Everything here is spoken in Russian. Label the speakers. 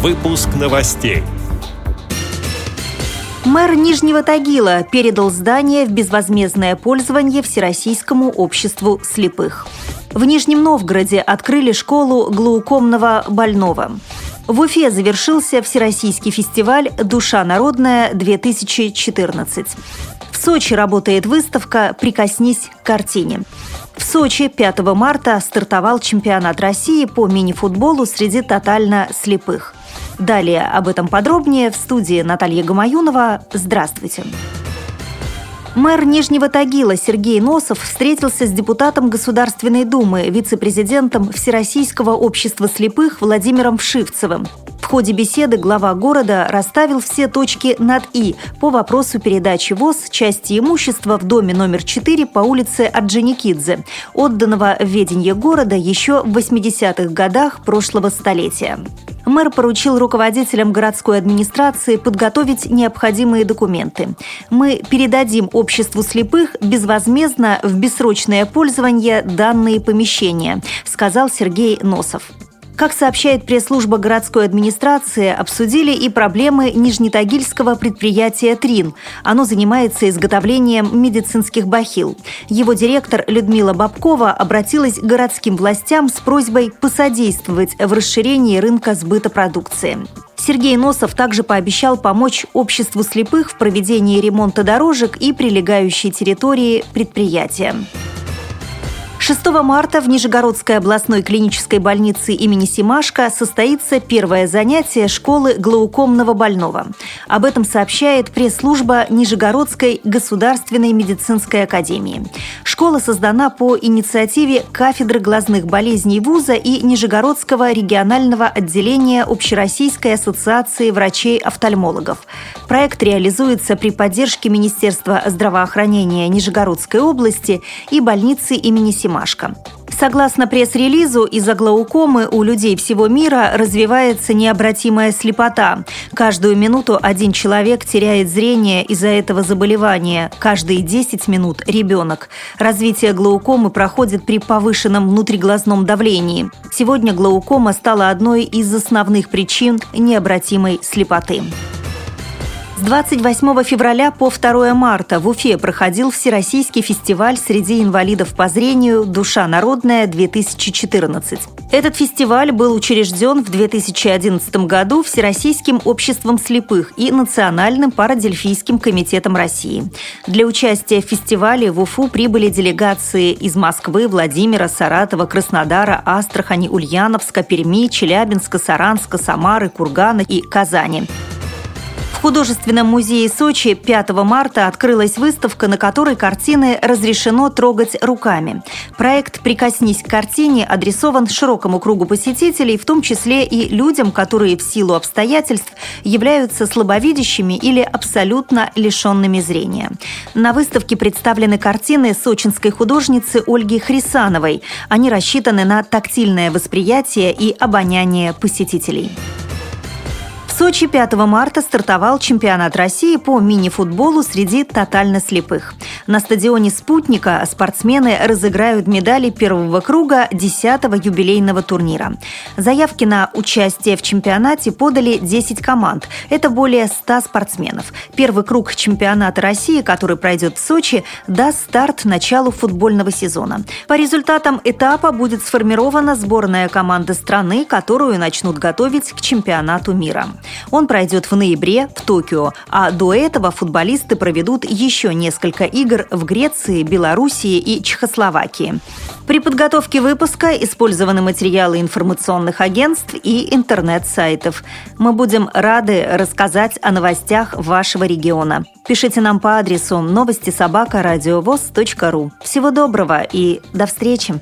Speaker 1: Выпуск новостей.
Speaker 2: Мэр Нижнего Тагила передал здание в безвозмездное пользование Всероссийскому обществу слепых. В Нижнем Новгороде открыли школу глаукомного больного. В Уфе завершился Всероссийский фестиваль «Душа народная-2014». В Сочи работает выставка «Прикоснись к картине». В Сочи 5 марта стартовал чемпионат России по мини-футболу среди тотально слепых. Далее об этом подробнее в студии Наталья Гамаюнова. Здравствуйте. Мэр Нижнего Тагила Сергей Носов встретился с депутатом Государственной Думы, вице-президентом Всероссийского общества слепых Владимиром Вшивцевым. В ходе беседы глава города расставил все точки над «и» по вопросу передачи ВОЗ части имущества в доме номер 4 по улице Орджоникидзе, отданного в ведение города еще в 80-х годах прошлого столетия мэр поручил руководителям городской администрации подготовить необходимые документы. Мы передадим обществу слепых безвозмездно в бессрочное пользование данные помещения, сказал Сергей Носов. Как сообщает пресс-служба городской администрации, обсудили и проблемы нижнетагильского предприятия «Трин». Оно занимается изготовлением медицинских бахил. Его директор Людмила Бабкова обратилась к городским властям с просьбой посодействовать в расширении рынка сбыта продукции. Сергей Носов также пообещал помочь обществу слепых в проведении ремонта дорожек и прилегающей территории предприятия. 6 марта в Нижегородской областной клинической больнице имени Симашко состоится первое занятие школы глаукомного больного. Об этом сообщает пресс-служба Нижегородской государственной медицинской академии. Школа создана по инициативе кафедры глазных болезней вуза и Нижегородского регионального отделения Общероссийской ассоциации врачей-офтальмологов. Проект реализуется при поддержке Министерства здравоохранения Нижегородской области и больницы имени Симашко. Ромашка. Согласно пресс-релизу, из-за глаукомы у людей всего мира развивается необратимая слепота. Каждую минуту один человек теряет зрение из-за этого заболевания. Каждые 10 минут – ребенок. Развитие глаукомы проходит при повышенном внутриглазном давлении. Сегодня глаукома стала одной из основных причин необратимой слепоты. С 28 февраля по 2 марта в Уфе проходил Всероссийский фестиваль среди инвалидов по зрению «Душа народная-2014». Этот фестиваль был учрежден в 2011 году Всероссийским обществом слепых и Национальным парадельфийским комитетом России. Для участия в фестивале в Уфу прибыли делегации из Москвы, Владимира, Саратова, Краснодара, Астрахани, Ульяновска, Перми, Челябинска, Саранска, Самары, Кургана и Казани. В художественном музее Сочи 5 марта открылась выставка, на которой картины разрешено трогать руками. Проект «Прикоснись к картине» адресован широкому кругу посетителей, в том числе и людям, которые в силу обстоятельств являются слабовидящими или абсолютно лишенными зрения. На выставке представлены картины сочинской художницы Ольги Хрисановой. Они рассчитаны на тактильное восприятие и обоняние посетителей. Сочи 5 марта стартовал чемпионат России по мини-футболу среди тотально слепых. На стадионе «Спутника» спортсмены разыграют медали первого круга 10-го юбилейного турнира. Заявки на участие в чемпионате подали 10 команд. Это более 100 спортсменов. Первый круг чемпионата России, который пройдет в Сочи, даст старт началу футбольного сезона. По результатам этапа будет сформирована сборная команда страны, которую начнут готовить к чемпионату мира. Он пройдет в ноябре в Токио, а до этого футболисты проведут еще несколько игр в Греции, Белоруссии и Чехословакии. При подготовке выпуска использованы материалы информационных агентств и интернет-сайтов. Мы будем рады рассказать о новостях вашего региона. Пишите нам по адресу новости собака ру. Всего доброго и до встречи!